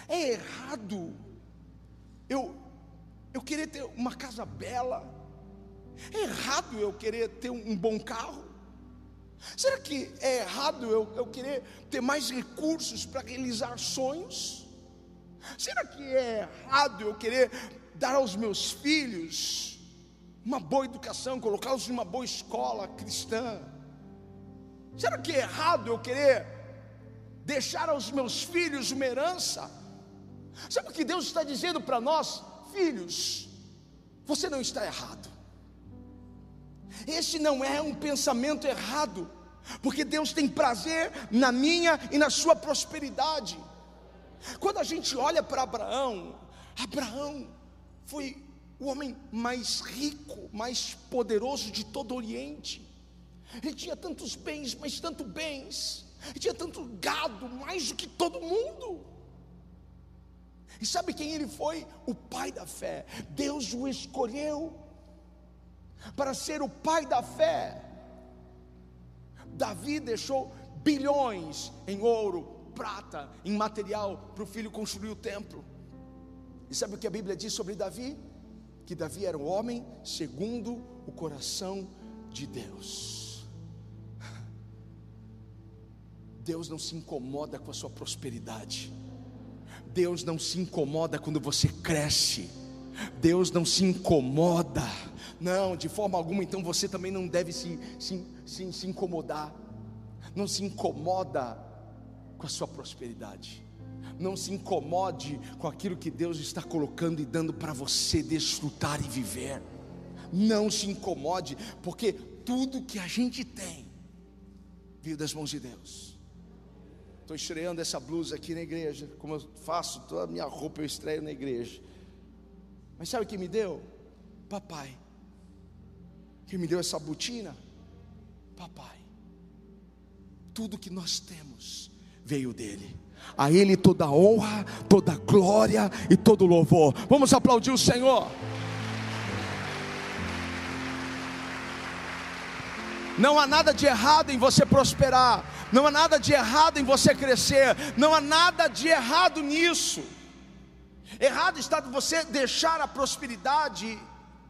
É errado eu, eu querer ter uma casa bela? É errado eu querer ter um bom carro? Será que é errado eu, eu querer ter mais recursos para realizar sonhos? Será que é errado eu querer dar aos meus filhos uma boa educação, colocá-los em uma boa escola cristã? Será que é errado eu querer deixar aos meus filhos uma herança? Sabe o que Deus está dizendo para nós, filhos? Você não está errado. Esse não é um pensamento errado, porque Deus tem prazer na minha e na sua prosperidade. Quando a gente olha para Abraão, Abraão foi o homem mais rico, mais poderoso de todo o Oriente. Ele tinha tantos bens, mas tanto bens. Ele tinha tanto gado, mais do que todo mundo. E sabe quem ele foi? O pai da fé. Deus o escolheu para ser o pai da fé. Davi deixou bilhões em ouro, prata, em material para o filho construir o templo. E sabe o que a Bíblia diz sobre Davi? Que Davi era um homem segundo o coração de Deus. Deus não se incomoda com a sua prosperidade. Deus não se incomoda quando você cresce. Deus não se incomoda. Não, de forma alguma, então você também não deve se, se, se, se incomodar. Não se incomoda com a sua prosperidade. Não se incomode com aquilo que Deus está colocando e dando para você desfrutar e viver. Não se incomode, porque tudo que a gente tem veio das mãos de Deus. Estou estreando essa blusa aqui na igreja, como eu faço, toda a minha roupa eu estreio na igreja. Mas sabe o que me deu? Papai. Quem me deu essa botina? Papai. Tudo que nós temos veio dele. A Ele toda honra, toda glória e todo louvor. Vamos aplaudir o Senhor. Não há nada de errado em você prosperar, não há nada de errado em você crescer, não há nada de errado nisso. Errado está você deixar a prosperidade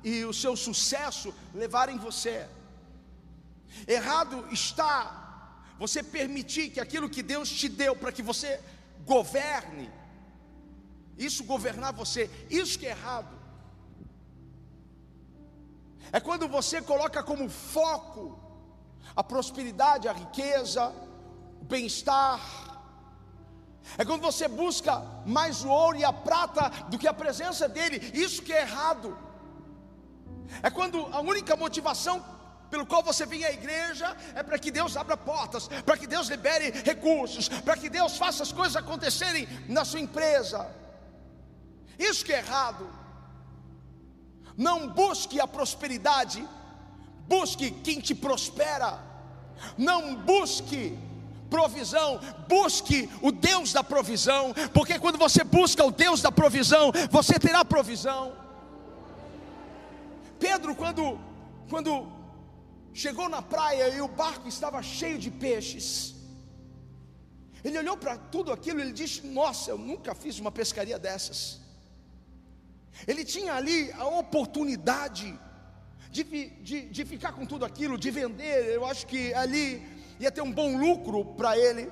e o seu sucesso levarem você. Errado está você permitir que aquilo que Deus te deu para que você governe, isso governar você, isso que é errado. É quando você coloca como foco a prosperidade, a riqueza, o bem-estar. É quando você busca mais o ouro e a prata do que a presença dele, isso que é errado. É quando a única motivação pelo qual você vem à igreja é para que Deus abra portas, para que Deus libere recursos, para que Deus faça as coisas acontecerem na sua empresa. Isso que é errado. Não busque a prosperidade, busque quem te prospera. Não busque provisão, busque o Deus da provisão, porque quando você busca o Deus da provisão, você terá provisão. Pedro, quando, quando chegou na praia e o barco estava cheio de peixes. Ele olhou para tudo aquilo e ele disse: Nossa, eu nunca fiz uma pescaria dessas. Ele tinha ali a oportunidade de, de, de ficar com tudo aquilo, de vender. Eu acho que ali ia ter um bom lucro para ele.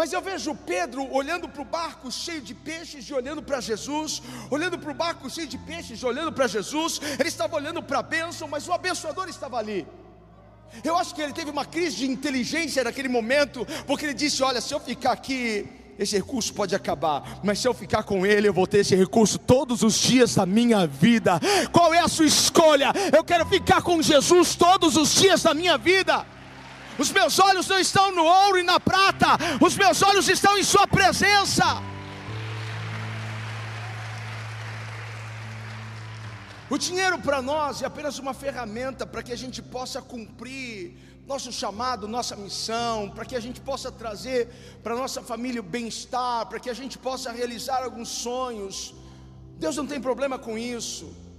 Mas eu vejo Pedro olhando para o barco cheio de peixes e olhando para Jesus, olhando para o barco cheio de peixes e olhando para Jesus. Ele estava olhando para a bênção, mas o abençoador estava ali. Eu acho que ele teve uma crise de inteligência naquele momento, porque ele disse: Olha, se eu ficar aqui, esse recurso pode acabar, mas se eu ficar com ele, eu vou ter esse recurso todos os dias da minha vida. Qual é a sua escolha? Eu quero ficar com Jesus todos os dias da minha vida. Os meus olhos não estão no ouro e na prata, os meus olhos estão em Sua presença. O dinheiro para nós é apenas uma ferramenta para que a gente possa cumprir nosso chamado, nossa missão, para que a gente possa trazer para nossa família o bem-estar, para que a gente possa realizar alguns sonhos. Deus não tem problema com isso.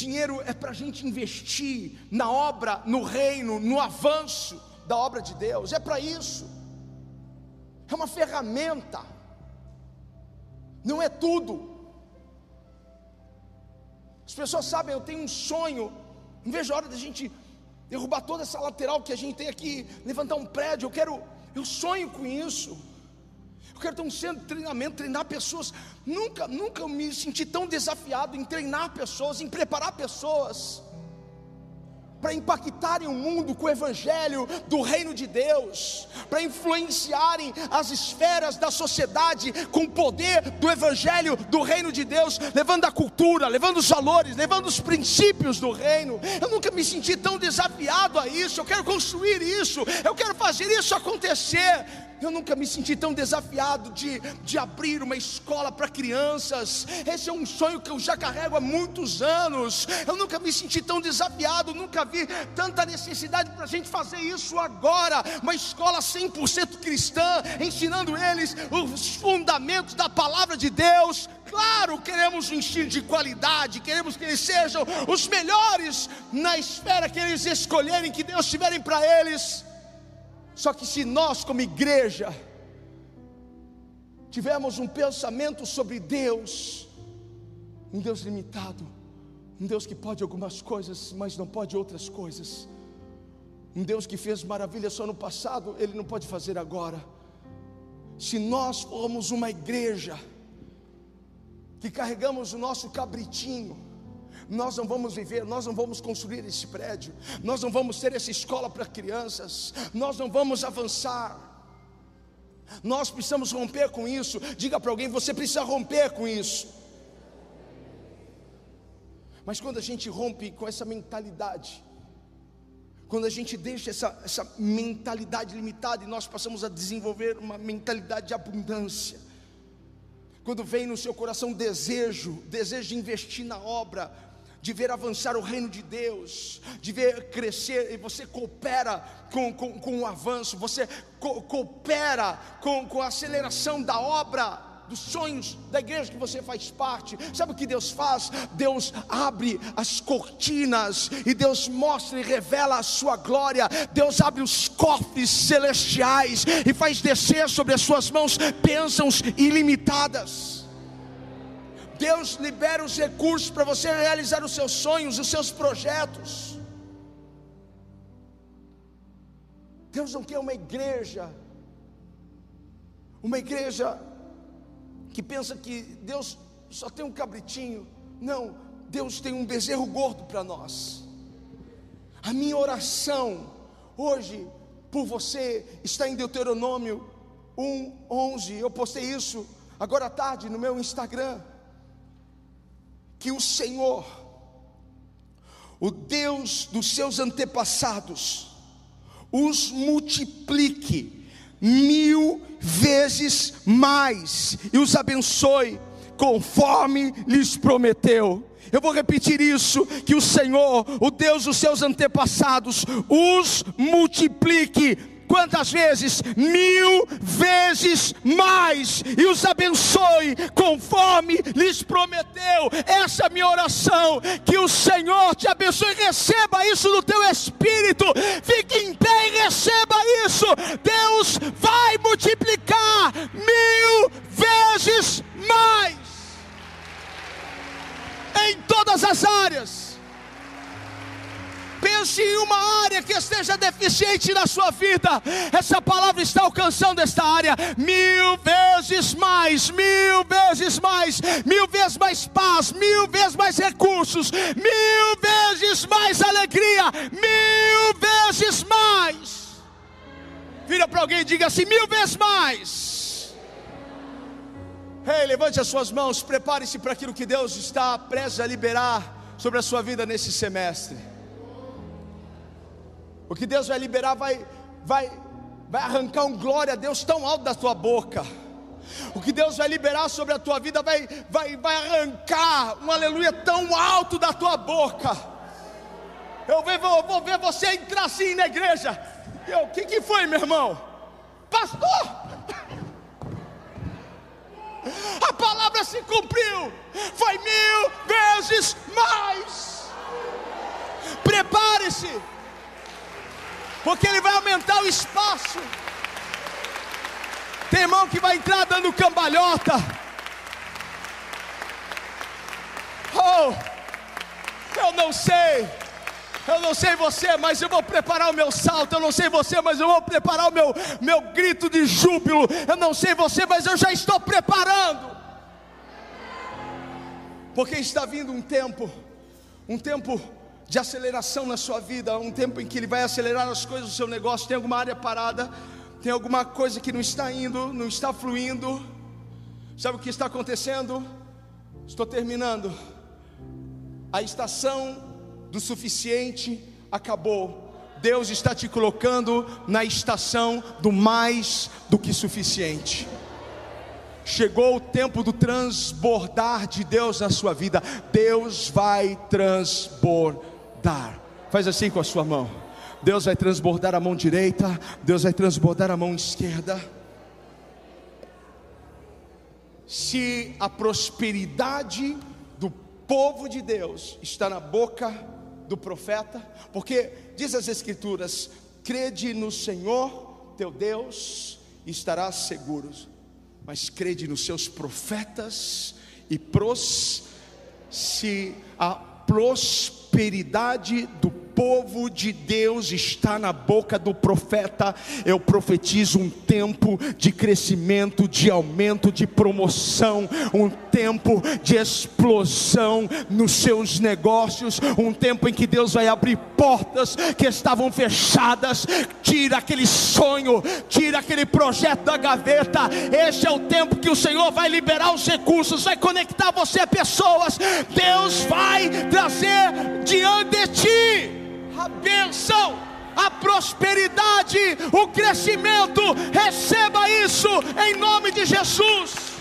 Dinheiro é para a gente investir na obra, no reino, no avanço da obra de Deus, é para isso, é uma ferramenta, não é tudo. As pessoas sabem, eu tenho um sonho, não vejo a hora da gente derrubar toda essa lateral que a gente tem aqui, levantar um prédio. Eu quero, eu sonho com isso. Eu quero ter um centro de treinamento, treinar pessoas. Nunca, nunca me senti tão desafiado em treinar pessoas, em preparar pessoas para impactarem o mundo com o evangelho do reino de Deus, para influenciarem as esferas da sociedade com o poder do evangelho do reino de Deus, levando a cultura, levando os valores, levando os princípios do reino. Eu nunca me senti tão desafiado a isso. Eu quero construir isso, eu quero fazer isso acontecer. Eu nunca me senti tão desafiado de, de abrir uma escola para crianças. Esse é um sonho que eu já carrego há muitos anos. Eu nunca me senti tão desafiado, nunca vi tanta necessidade para a gente fazer isso agora. Uma escola 100% cristã, ensinando eles os fundamentos da palavra de Deus. Claro, queremos um ensino de qualidade, queremos que eles sejam os melhores na esfera que eles escolherem, que Deus tiverem para eles. Só que se nós, como igreja, tivermos um pensamento sobre Deus, um Deus limitado, um Deus que pode algumas coisas, mas não pode outras coisas, um Deus que fez maravilhas só no passado, Ele não pode fazer agora. Se nós formos uma igreja que carregamos o nosso cabritinho, nós não vamos viver, nós não vamos construir esse prédio, nós não vamos ter essa escola para crianças, nós não vamos avançar. Nós precisamos romper com isso. Diga para alguém: você precisa romper com isso. Mas quando a gente rompe com essa mentalidade, quando a gente deixa essa, essa mentalidade limitada e nós passamos a desenvolver uma mentalidade de abundância, quando vem no seu coração desejo, desejo de investir na obra, de ver avançar o reino de Deus, de ver crescer, e você coopera com, com, com o avanço, você co coopera com, com a aceleração da obra, dos sonhos da igreja que você faz parte. Sabe o que Deus faz? Deus abre as cortinas e Deus mostra e revela a sua glória. Deus abre os cofres celestiais e faz descer sobre as suas mãos bênçãos ilimitadas. Deus libera os recursos para você realizar os seus sonhos, os seus projetos. Deus não quer uma igreja, uma igreja que pensa que Deus só tem um cabritinho. Não, Deus tem um bezerro gordo para nós. A minha oração hoje por você está em Deuteronômio 1:11. Eu postei isso agora à tarde no meu Instagram que o Senhor, o Deus dos seus antepassados, os multiplique mil vezes mais e os abençoe conforme lhes prometeu. Eu vou repetir isso: que o Senhor, o Deus dos seus antepassados, os multiplique quantas vezes? Mil vezes mais, e os abençoe conforme lhes prometeu. Essa é minha oração. Que o Senhor te abençoe, receba isso no teu espírito, fique em pé e receba isso. Deus vai multiplicar mil vezes mais em todas as áreas. Pense em uma área que esteja deficiente na sua vida. Essa palavra está alcançando esta área mil vezes mais, mil vezes mais, mil vezes mais paz, mil vezes mais recursos, mil vezes mais alegria, mil vezes mais. Vira para alguém e diga assim: mil vezes mais. Ei, hey, levante as suas mãos, prepare-se para aquilo que Deus está prestes a liberar sobre a sua vida nesse semestre. O que Deus vai liberar vai, vai, vai arrancar um glória a Deus tão alto da tua boca. O que Deus vai liberar sobre a tua vida vai, vai, vai arrancar um aleluia tão alto da tua boca. Eu vou, vou ver você entrar assim na igreja. O que, que foi, meu irmão? Pastor! A palavra se cumpriu, foi mil vezes mais. Prepare-se porque Ele vai aumentar o espaço. Tem irmão que vai entrar dando cambalhota. Oh, eu não sei, Eu não sei você, mas eu vou preparar o meu salto. Eu não sei você, mas eu vou preparar o meu, meu grito de júbilo. Eu não sei você, mas eu já estou preparando. Porque está vindo um tempo, um tempo de aceleração na sua vida, um tempo em que Ele vai acelerar as coisas do seu negócio. Tem alguma área parada, tem alguma coisa que não está indo, não está fluindo. Sabe o que está acontecendo? Estou terminando. A estação do suficiente acabou. Deus está te colocando na estação do mais do que suficiente. Chegou o tempo do transbordar de Deus na sua vida. Deus vai transbordar. Faz assim com a sua mão. Deus vai transbordar a mão direita, Deus vai transbordar a mão esquerda. Se a prosperidade do povo de Deus está na boca do profeta, porque diz as Escrituras: crede no Senhor teu Deus e estarás seguros, mas crede nos seus profetas e pros, se a prosperidade do povo de Deus está na boca do profeta. Eu profetizo um tempo de crescimento, de aumento, de promoção, um tempo de explosão nos seus negócios, um tempo em que Deus vai abrir portas que estavam fechadas. Tira aquele sonho, tira aquele projeto da gaveta. Este é o tempo que o Senhor vai liberar os recursos, vai conectar você a pessoas. Deus vai trazer diante de ti a bênção, a prosperidade, o crescimento. Receba isso em nome de Jesus.